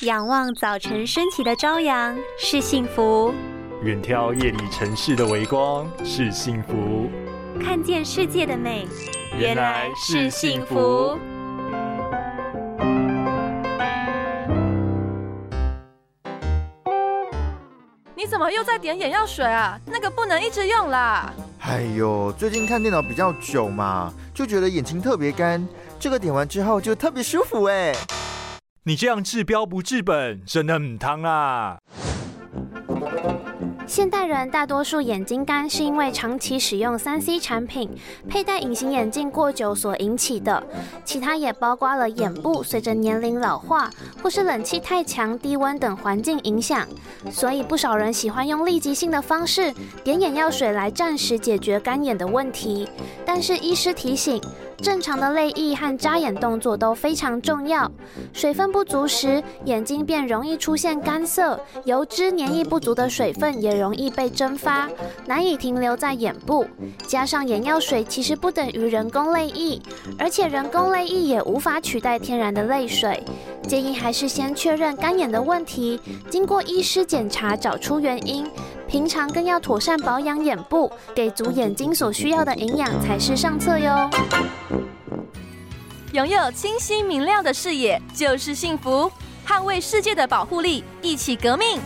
仰望早晨升起的朝阳是幸福，远眺夜里城市的微光是幸福，看见世界的美原来是幸福。你怎么又在点眼药水啊？那个不能一直用啦！哎呦，最近看电脑比较久嘛，就觉得眼睛特别干，这个点完之后就特别舒服哎。你这样治标不治本，真的很汤啊！现代人大多数眼睛干是因为长期使用三 C 产品、佩戴隐形眼镜过久所引起的，其他也包括了眼部随着年龄老化，或是冷气太强、低温等环境影响。所以不少人喜欢用立即性的方式点眼药水来暂时解决干眼的问题。但是医师提醒。正常的泪液和眨眼动作都非常重要。水分不足时，眼睛便容易出现干涩；油脂粘液不足的水分也容易被蒸发，难以停留在眼部。加上眼药水其实不等于人工泪液，而且人工泪液也无法取代天然的泪水。建议还是先确认干眼的问题，经过医师检查找出原因。平常更要妥善保养眼部，给足眼睛所需要的营养才是上策哟。拥有清晰明亮的视野就是幸福，捍卫世界的保护力，一起革命。